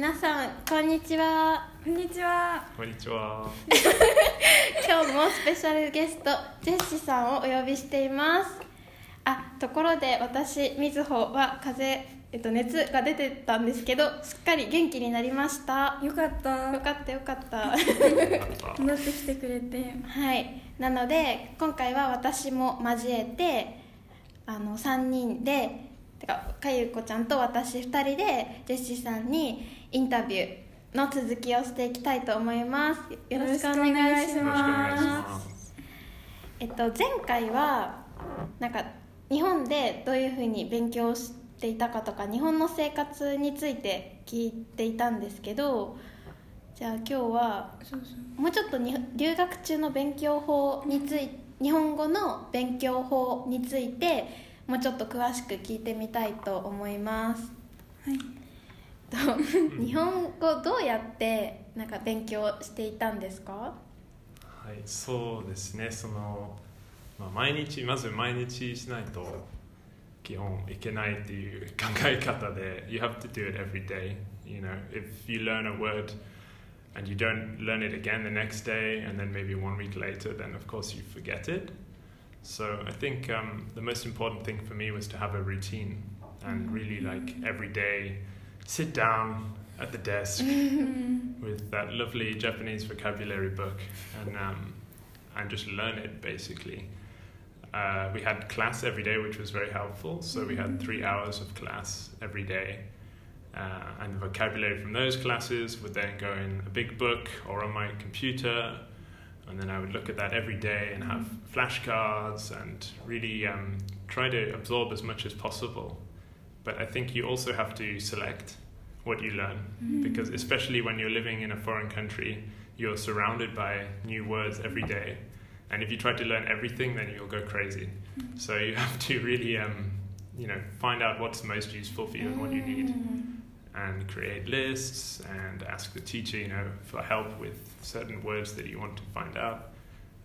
皆さんこんにちはこんにちは。こんにちは。今日もスペシャルゲストジェッシさんをお呼びしていますあところで私みずほは風邪、えっと、熱が出てたんですけどすっかり元気になりましたよかった。よかったよかった戻ってきてくれて。はいなので今回は私も交えてあの3人でてかかゆこちゃんと私2人でジェッシーさんにインタビューの続きをしていきたいと思いますよろしくお願いしまます。えっと、前回はなんか日本でどういうふうに勉強していたかとか日本の生活について聞いていたんですけどじゃあ今日は。もうちょっとに留学中の勉強法につい日本語の勉強法についてもうちょっと詳しく聞いてみたいと思います。はい。と日本語どうやってなんか勉強していたんですかはい、そうですね。その、まあ、毎日、まず毎日しないと基本いけないっていう考え方で、You have to do it every day. You know, if you learn a word and you don't learn it again the next day and then maybe one week later, then of course you forget it. So I think um, the most important thing for me was to have a routine and really like every day sit down at the desk with that lovely Japanese vocabulary book and um, and just learn it basically. Uh, we had class every day, which was very helpful. So we had three hours of class every day, uh, and the vocabulary from those classes would then go in a big book or on my computer, and then I would look at that every day and have flashcards and really um, try to absorb as much as possible. But I think you also have to select what you learn. Because especially when you're living in a foreign country you're surrounded by new words every day. And if you try to learn everything then you'll go crazy. So you have to really um, you know find out what's most useful for you and what you need. And create lists and ask the teacher you know for help with certain words that you want to find out.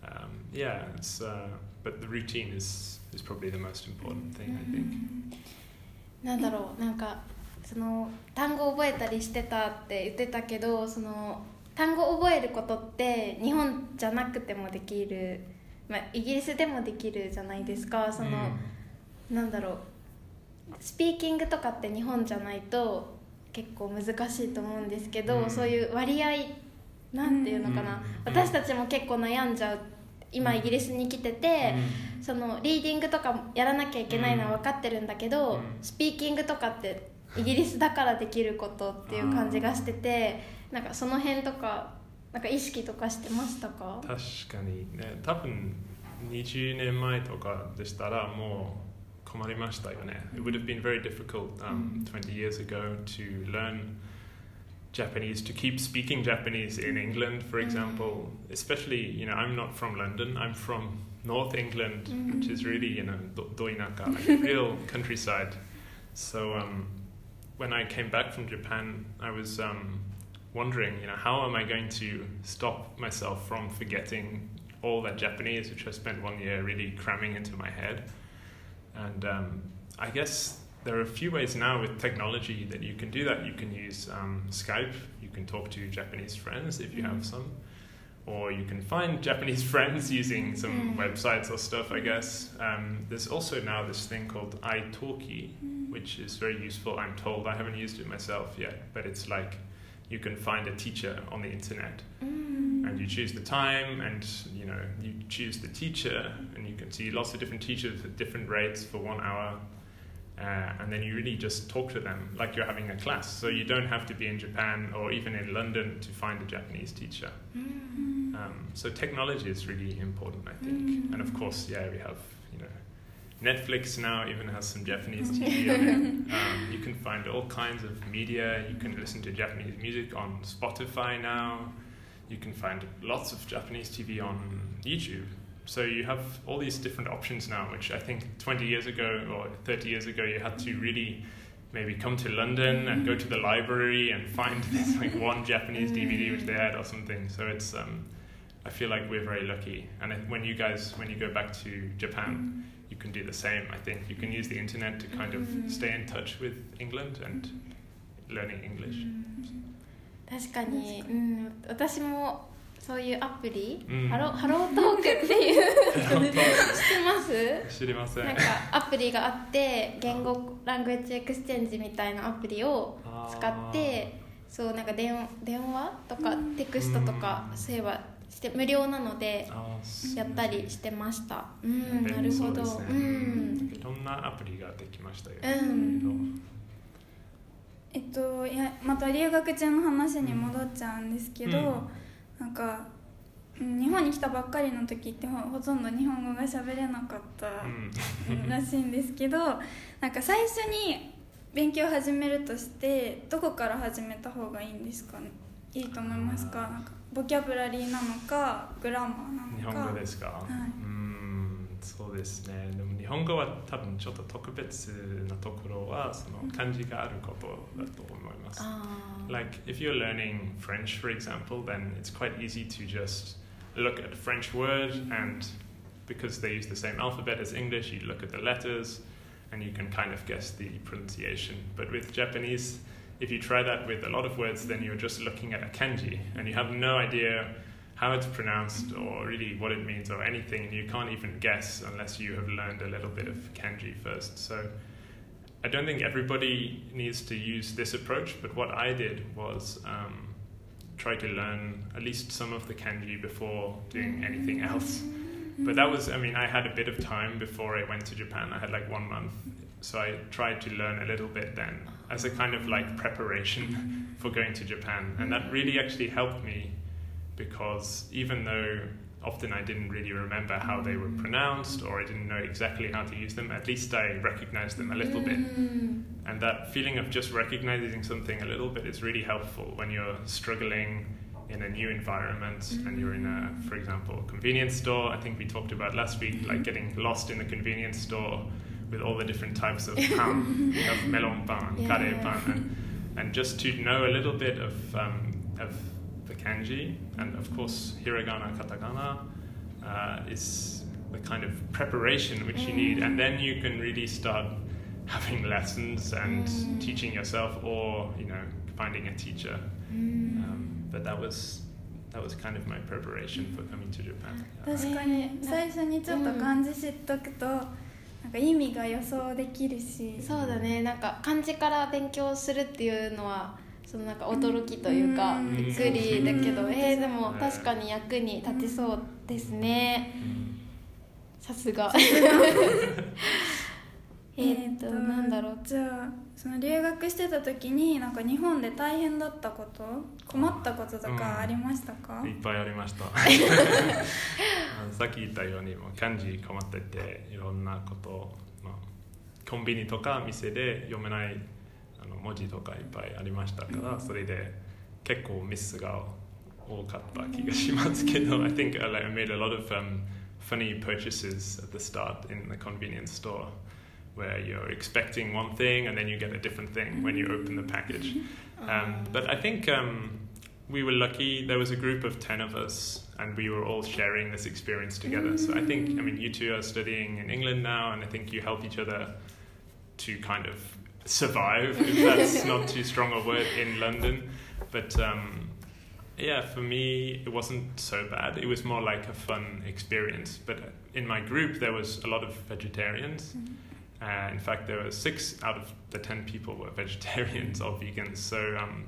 Um, yeah it's uh, but the routine is is probably the most important thing i think なんだろうなんかその単語覚えたりしてたって言ってたけどその単語覚えることって日本じゃなくてもできる、まあ、イギリスでもできるじゃないですか。その、なんだろうスピーキングとかって日本じゃないと結構難しいと思うんですけど、うん。そういう割合なんていうのかな、うん。私たちも結構悩んじゃう今イギリスに来てて、そのリーディングとかやらなきゃいけないのは分かってるんだけど、うん。スピーキングとかってイギリスだからできることっていう感じがしててなんかその辺とかなんか意識とかしてましたか？確かにね多分20年前とかでしたらもう困りましたよね。It would have been very difficult um, 20 years ago to learn Japanese to keep speaking Japanese in England for example especially you know I'm not from London I'm from North England which is really you know do- doinaka like real countryside. So um, when I came back from Japan I was um, wondering, you know, how am I going to stop myself from forgetting all that Japanese, which I spent one year really cramming into my head? And um, I guess there are a few ways now with technology that you can do that. You can use um, Skype, you can talk to Japanese friends if you have some, or you can find Japanese friends using some Mm. websites or stuff, I guess. Um, there's also now this thing called iTalki, which is very useful, I'm told. I haven't used it myself yet, but it's like you can find a teacher on the internet and you choose the time and you know you choose the teacher and you can see lots of different teachers at different rates for one hour uh, and then you really just talk to them like you're having a class so you don't have to be in japan or even in london to find a japanese teacher um, so technology is really important i think and of course yeah we have you know Netflix now even has some Japanese TV on it. Um, you can find all kinds of media. You can listen to Japanese music on Spotify now. You can find lots of Japanese TV on YouTube So you have all these different options now, which I think 20 years ago or 30 years ago you had to really maybe come to London and go to the library and find this like one Japanese DVD which they had or something. So it's um, I feel like we're very lucky. And I- when you guys when you go back to Japan, you can do the same. I think you can use the internet to kind of stay in touch with England and learning English. 確かに、うん、私も そういうアプリ、うん。ハロハロートークっていう知ってます？知りません。なんかアプリがあって言語ラングエッジエクスチェンジみたいなアプリを使ってそうなんか電話電話とかテクストとかうん。そういえばして無料なのでやったりしてました。うんなるほど。ねうん。いろんなアプリができましたよ、うん。えっといやまた留学中の話に戻っちゃうんですけど、うんなんかうん日本に来たばっかりの時ってほほとんど日本語が喋れなかったうん。らしいんですけど なんか最初に勉強を始めるとしてどこから始めた方がいいんですか？ねいいと思いますか？なんかボキャブラリーなのかグラマーなのか。日本語ですか、い。うーんそうですねでも日本語は多分ちょっと特別なところはその漢字があることだと思います、あー Like if you're learning French, for example, then it's quite easy to just look at a French word and because they use the same alphabet as English, you look at the letters and you can kind of guess the pronunciation. But with Japanese, if you try that with a lot of words, then you're just looking at a kanji and you have no idea how it's pronounced or really what it means or anything. You can't even guess unless you have learned a little bit of kanji first. So I don't think everybody needs to use this approach, but what I did was um, try to learn at least some of the kanji before doing anything else. But that was, I mean, I had a bit of time before I went to Japan. I had like one month. So I tried to learn a little bit then as a kind of like preparation for going to Japan. And that really actually helped me because even though often I didn't really remember how they were pronounced or I didn't know exactly how to use them, at least I recognized them a little bit. And that feeling of just recognizing something a little bit is really helpful when you're struggling in a new environment and you're in a, for example, convenience store. I think we talked about last week, like getting lost in the convenience store with all the different types of pan. we have melon pan, Yeah. kare pan, and, and just to know a little bit of um, of the kanji and of course hiragana, katakana uh, is the kind of preparation which you need, and then you can really start having lessons and Mm. teaching yourself, or you know, finding a teacher. うん、 Um, but that was that was kind of my preparation for coming to Japan. Uh, 確かに最初にちょっと漢字知っとくと、なんか意味が予想できるしそうだねなんか漢字から勉強するっていうのは そのなんか驚きというか、うん。びっくりだけど、うん。えー、でも確かに役に立ちそうですね。さすが。えっとなんだろう。じゃあその留学してた時になんか日本で大変だったこと困ったこととかありましたか、いっぱいありました。さっき言ったようにもう漢字困ってていろんなことを、まあ、コンビニとか店で読めないあの文字とかいっぱいありましたからそれで結構ミスが多かった気がしますけど I think I, like, I made a lot of um, funny purchases at the start in the convenience store where you're expecting one thing and then you get a different thing when you open the package. Um, but I think um, we were lucky. There was a group of 10 of us, and we were all sharing this experience together. So I think, I mean, you two are studying in England now, and I think you help each other to kind of survive, if that's not too strong a word, in London. But um, yeah, for me, it wasn't so bad. It was more like a fun experience. But in my group, there was a lot of vegetarians. Uh, in fact, there were six out of the ten people were vegetarians or vegans. So um,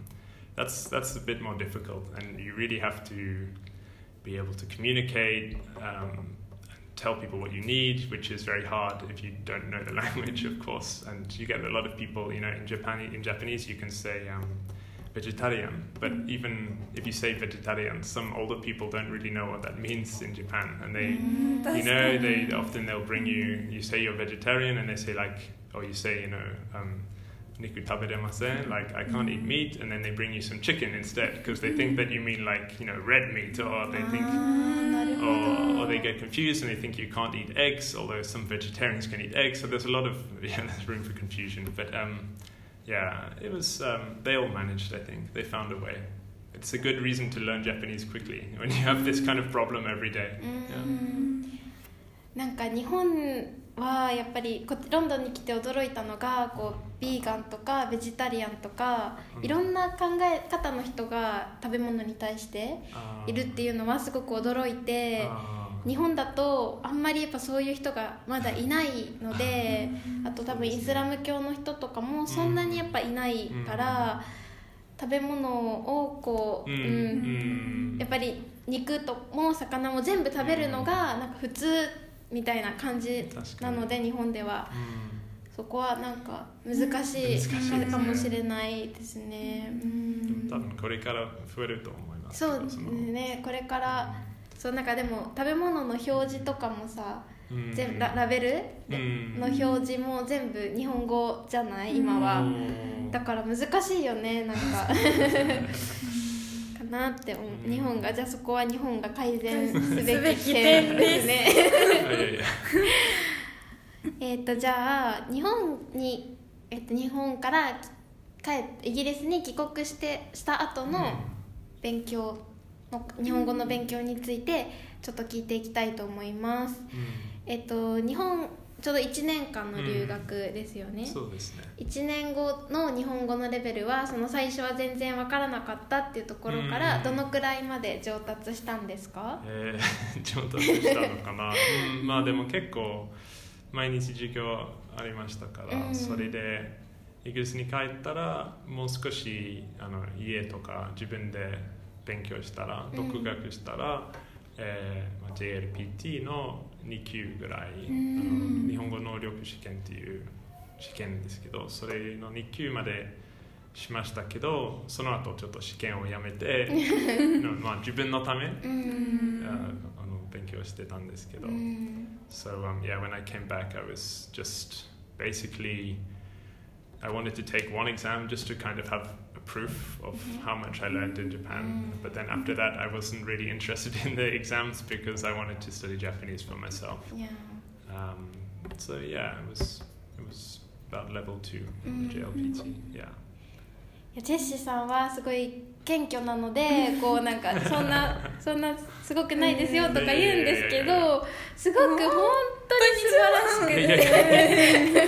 that's that's a bit more difficult, and you really have to be able to communicate, um, tell people what you need, which is very hard if you don't know the language, of course. And you get a lot of people, you know, in Japan, in Japanese, you can say um, vegetarian, but even if you say vegetarian, some older people don't really know what that means in Japan, and they, mm, you know, they often they'll bring you, you say you're vegetarian, and they say like, or you say, you know. Um, "Niku taberemasen," like I can't eat meat and then they bring you some chicken instead because they think that you mean like you know red meat or they think あーなるほ or, or ど they get confused and they think you can't eat eggs although some vegetarians can eat eggs so there's a lot of yeah there's room for confusion but um yeah it was um, they all managed I think they found a way it's a good reason to learn Japanese quickly when you have this kind of problem every day うんなんか日本 はやっぱりこロンドンに来て驚いたのがこうビーガンとかベジタリアンとかうん。いろんな考え方の人が食べ物に対しているっていうのはすごく驚いて日本だとあんまりやっぱそういう人がまだいないので あと多分イスラム教の人とかもそんなにやっぱいないから食べ物をこう、うん。やっぱり肉とも魚も全部食べるのがなんか普通みたいな感じなので日本では。うん。そこはなんか難しいね。かもしれないですね。うん。多分これから増えると思いますそうですね。これからそうなんかでも食べ物の表示とかもさうん全部ララベルうん。の表示も全部日本語じゃない？今は。うん。だから難しいよねなんか。か なって思う。日本がじゃあそこは日本が改善すべきき点点です。ね えっとじゃあ日本に、えっと日本から帰イギリスに帰国してした後の勉強の日本語の勉強についてちょっと聞いていきたいと思います。えっと日本ちょうど1年間の留学ですよね、そうですね。1年後の日本語のレベルはその最初は全然分からなかったっていうところからうん。どのくらいまで上達したんですか？えー、上達したのかな、うん、まあでも結構毎日授業ありましたから、うん。それでイギリスに帰ったらもう少しあの家とか自分で勉強したらうん。独学したら、えーまあ、JLPT の2級ぐらい、うん。日本語能力試験っていう試験ですけどそれの2級までしましたけどその後ちょっと試験をやめての まあ、自分のためうん。ああの勉強してたんですけど、うん。So um, yeah, when I came back, I was just basically I wanted to take one exam just to kind of have a proof of mm-hmm. how much I learned in Japan. Mm. But then after that, I wasn't really interested in the exams because I wanted to study Japanese for myself. いや Um, so yeah, it was it was about level two in the mm-hmm. JLPT. Yeah. いやジェシーさんはすごい謙虚なので こうなんかそんなそんなすごくないですよとか言うんですけどすごく本当に素晴らしくて。や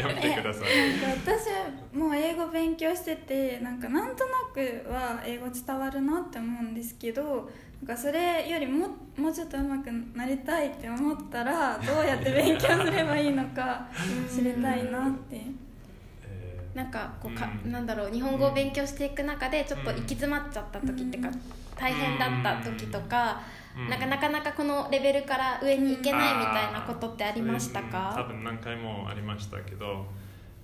やめてください。なんか私はもう英語勉強しててなんかなんとなくは英語伝わるなって思うんですけどなんかそれよりももうちょっと上手くなりたいって思ったらどうやって勉強すればいいのか知りたいなって。えーなんかこうか、うん。なんだろう日本語を勉強していく中でちょっと行き詰まっちゃった時っていうか、大変だった時とか、うん。なんかなかなかこのレベルから上に行けないみたいなことってありましたうん。多か、分何回もありましたけど、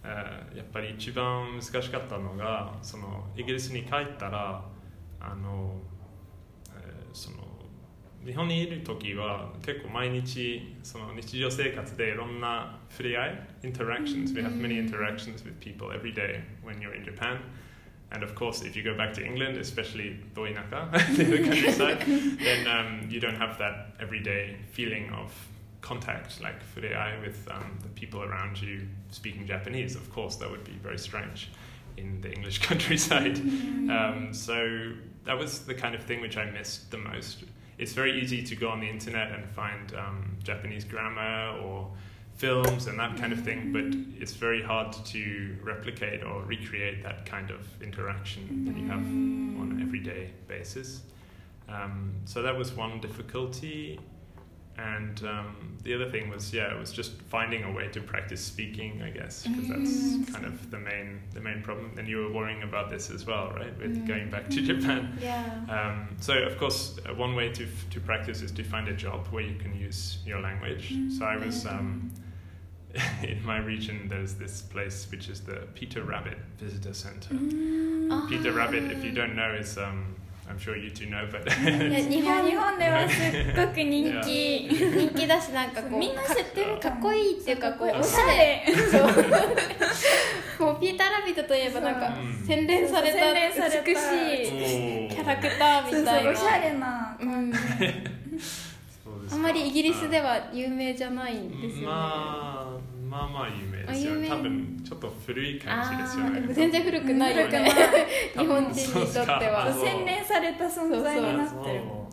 えーやっぱり一番難しかったのがそのイギリスに帰ったらあの、えーその日本にいる時は結構毎日その日常生活でいろんな触れ合い interactions we have many interactions with people every day when you're in Japan And of course, if you go back to England, especially Doinaka, the countryside, then um, you don't have that everyday feeling of contact like Fureai with um, the people around you speaking Japanese. Of course, that would be very strange in the English countryside. Um, so that was the kind of thing which I missed the most. It's very easy to go on the internet and find um, Japanese grammar or films and that kind of thing, but it's very hard to replicate or recreate that kind of interaction that you have on an everyday basis. Um, so that was one difficulty. And um, the other thing was, yeah, it was just finding a way to practice speaking, I guess, because that's kind of the main the main problem. And you were worrying about this as well, right, with going back to Japan. Yeah. Um, so, of course, uh, one way to, to practice is to find a job where you can use your language. So, I was um, in my region. There's this place which is the Peter Rabbit Visitor Center. Ah. Peter Rabbit, if you don't know, is um, I'm sure you two know, but 日日本本日本ではすっごく人気。人気だしなんかこうみんな知ってるかかっこいいっていうかこうおしゃゃれれ もうピーター・ラビットといえばなんかそう洗練された。美しいキャラクターそうそみたいな。うおしゃれなうん、そうですか。あんまりイギリスでは有名じゃないんですよね、まあまあまあ有名ですよあ有名。多分ちょっと古い感じですよね。全然古くないよね。古日本人にとっては。洗練された存在になそうってるも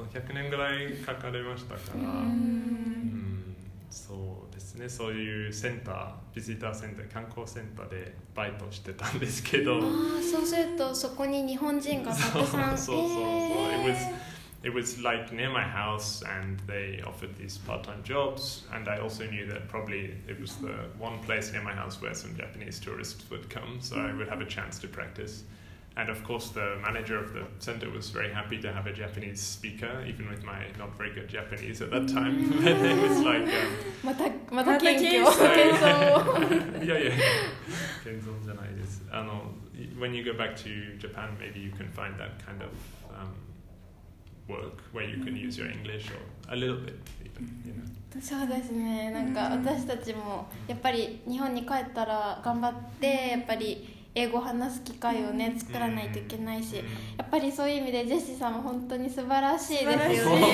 う100年ぐらいかかりましたから。ううん。んそうですね。そういうセンタービジターセンター観光センターでバイトしてたんですけど。ああそうするとそこに日本人がたくさん。そうそうそう。え was it was like near my house and they offered these part-time jobs and i also knew that probably it was the one place near my house where some japanese tourists would come so i would have a chance to practice. And of course the manager of the center was very happy to have a japanese speaker even with my not very good japanese at that time. It was like um, yeah yeah. When you go back to japan maybe you can find that kind of um, work where you can use your English or a little bit even you know. そうですね。なんか私たちもやっぱり日本に帰ったら頑張ってやっぱり英語を話す機会をね作らないといけないしやっぱりそういう意味でジェシーさんも本当に素晴らしいですよね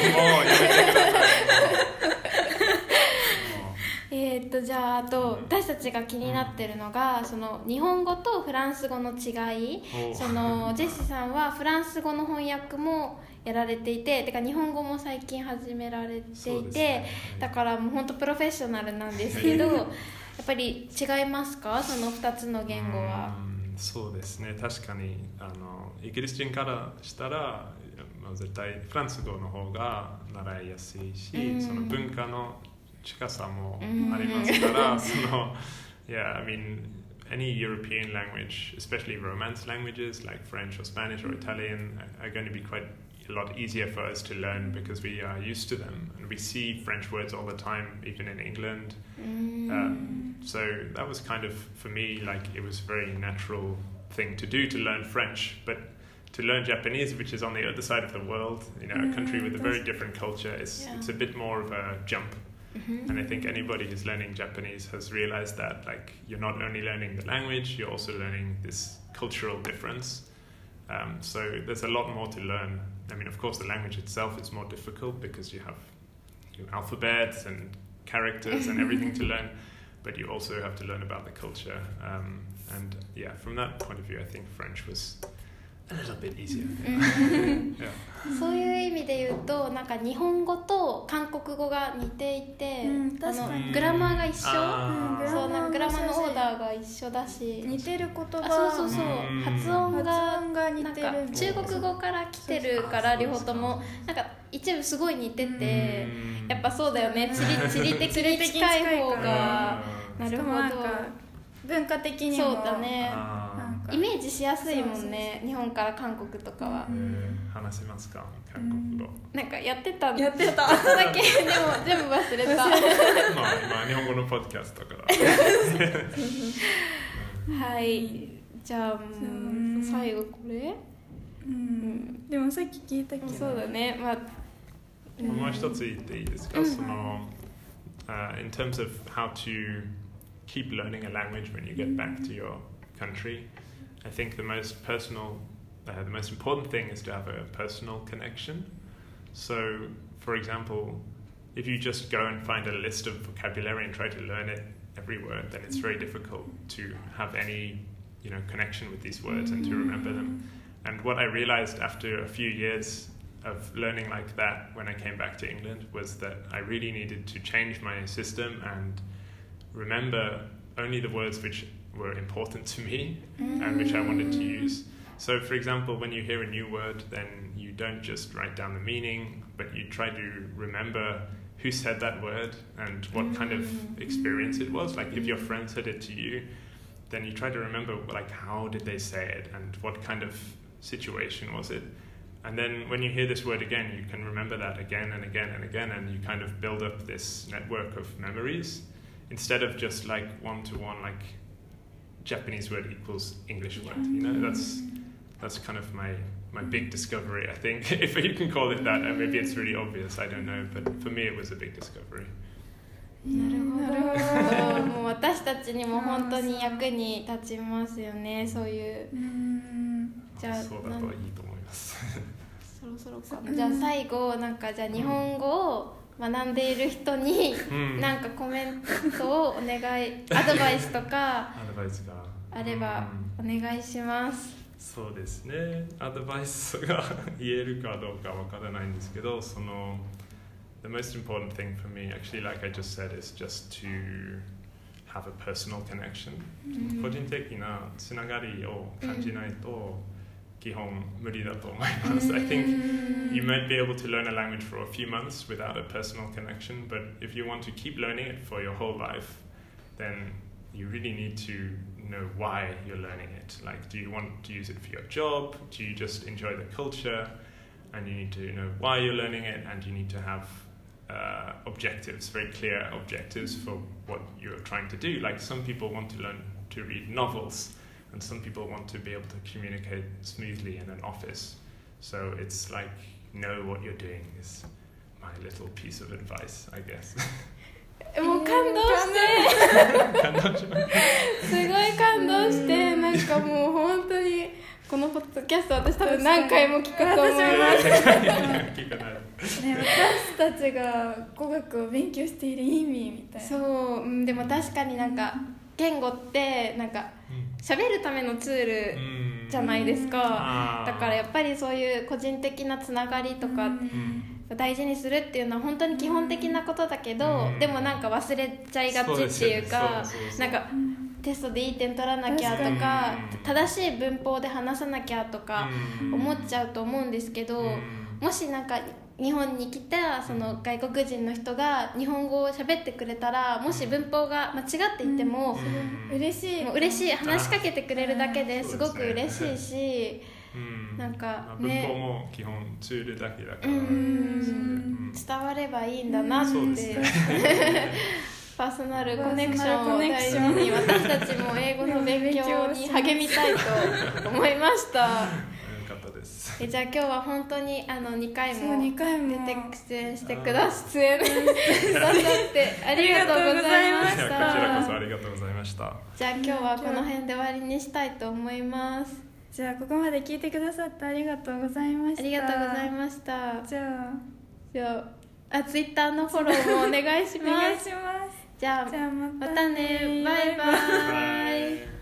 えーっとじゃああと私たちが気になってるのがその日本語とフランス語の違い。おそのジェシーさんはフランス語の翻訳もやられていててか日本語も最近始められていて、ね。だからもう本当プロフェッショナルなんですけど やっぱり違いますか？その2つの言語は。うんそうですね。確かにあのイギリス人からしたら、まあ、絶対フランス語の方が習いやすいし、うん。その文化の近さもうんありますから、その Yeah, I mean any European language, especially Romance languages like French or Spanish or Italian, are going to be quite a lot easier for us to learn because we are used to them and we see French words all the time, even in England. うーん Um, so that was kind of for me like it was a very natural thing to do to learn French, but to learn Japanese, which is on the other side of the world, you know, a country with a very different culture, is Yeah. it's a bit more of a jump. うん And I think anybody who's learning Japanese has realized that like you're not only learning the language, you're also learning this cultural difference. Um, so there's a lot more to learn. I mean, of course, the language itself is more difficult because you have you know, alphabets and characters and everything to learn, but you also have to learn about the culture. Um, and yeah, from that point of view, I think French was a little bit easier. そういう意味で言うとなんか日本語と韓国語が似ていて、うんあの確かに。グラマーが一緒？あーそうなんかグラマーのオーダーが一緒だし。似てる言葉。あそうそうそう。うん。発音が発音が似なんかてる中国語から来てるから両方とも。なんか一部すごい似ててうん。やっぱそうだよね。地理地理的に近い方が。なるほど。文化的にも。そうだねイメージしやすいもんね日本から韓国とかは。えー話せますか韓国語、なんかやってた。んやってた。ちょっとだけでも全部忘れた。まあ今日本語のポッドキャストだから。はい。じゃあもう最後これ？うん。でもさっき聞いたけ？どそうだね。まあもう一つ言っていいですか、その、uh, in terms of how to keep learning a language when you get back to your country, I think the most personal, uh, the most important thing is to have a personal connection. So, for example, if you just go and find a list of vocabulary and try to learn it every word, then it's very difficult to have any, you know, connection with these words and to remember them. And what I realized after a few years of learning like that when I came back to England was that I really needed to change my system and remember only the words which were mm. important to me mm. and which I wanted to use. So, for example, when you hear a new word, then you don't just write down the meaning, but you try to remember who said that word and what kind of mm. experience it was. Like, if your friend said it to you, then you try to remember, like, how did they say it and what kind of situation was it. And then when you hear this word again, you can remember that again and again and again, and you kind of build up this network of memories instead of just like one to one, like Japanese word equals English word. You know, that's that's kind of my my big discovery. I think if you can call it that, and maybe it's really obvious. I don't know, but for me, it was a big discovery. なるほどもう私たちにも本当に役に立ちますよねそういううんじゃあそうだといいと思います。そろそろかなじゃあ最後なんかじゃあ日本語を 学んでいる人にうん。なんかコメントをお願い アドバイスとかアドバイスが。あればお願いします。そうですね。アドバイスが 言えるかどうかわからないんですけどその the most important thing for me, actually, like I just said, is just to have a personal connection. 個人的なつながりを感じないと Gihong Muri. I think you mm. might be able to learn a language for a few months without a personal connection, but if you want to keep learning it for your whole life, then you really need to know why you're learning it. Like, do you want to use it for your job? Do you just enjoy the culture? And you need to know why you're learning it, and you need to have uh, objectives, very clear objectives for what you're trying to do. Like, some people want to learn to read novels and some people want to be able to communicate smoothly in an office. So, it's like, know what you're doing is my little piece of advice, I guess. もう感動して感動しましたすごい感動してなんかもう本当にこのポッドキャスト私多分何回も聞くと思います聞かないね、私たちが語学を勉強している意味みたいなそううんでも確かになんか言語ってなんか 喋るためのツールうん。じゃないですか。だからやっぱりそういう個人的なつながりとかうん。大事にするっていうのは本当に基本的なことだけどうん。でもなんか忘れちゃいがちっていうかなんかテストでいい点取らなきゃとか正しい文法で話さなきゃとかうん。思っちゃうと思うんですけどうん。もしなんか日本に来たその外国人の人が日本語を喋ってくれたらもし文法が間違っていてもうん。嬉しい。もう嬉しい。話しかけてくれるだけでうんすごく嬉しいしうん。なんかまあ文ね法も基本ツールだけだから、うん。うん。伝わればいいんだなって、そうですね。パーソナルコネクションを大事に私たちも英語の勉強に励みたいと思いましたえじゃあ今日は本当にあの2回も2回も。出て出演してくださ出演。くださってありがとうございましいやこちらこそたありがとうございました。じゃあ今日はこの辺で終わりにしたいと思います。じゃあここまで聞いてくださってありがとうございました。ありがとうございすました。じゃあ。じゃああツイッターのフォローもお願いし お願いますします。じゃあじゃあままたたねバイバイ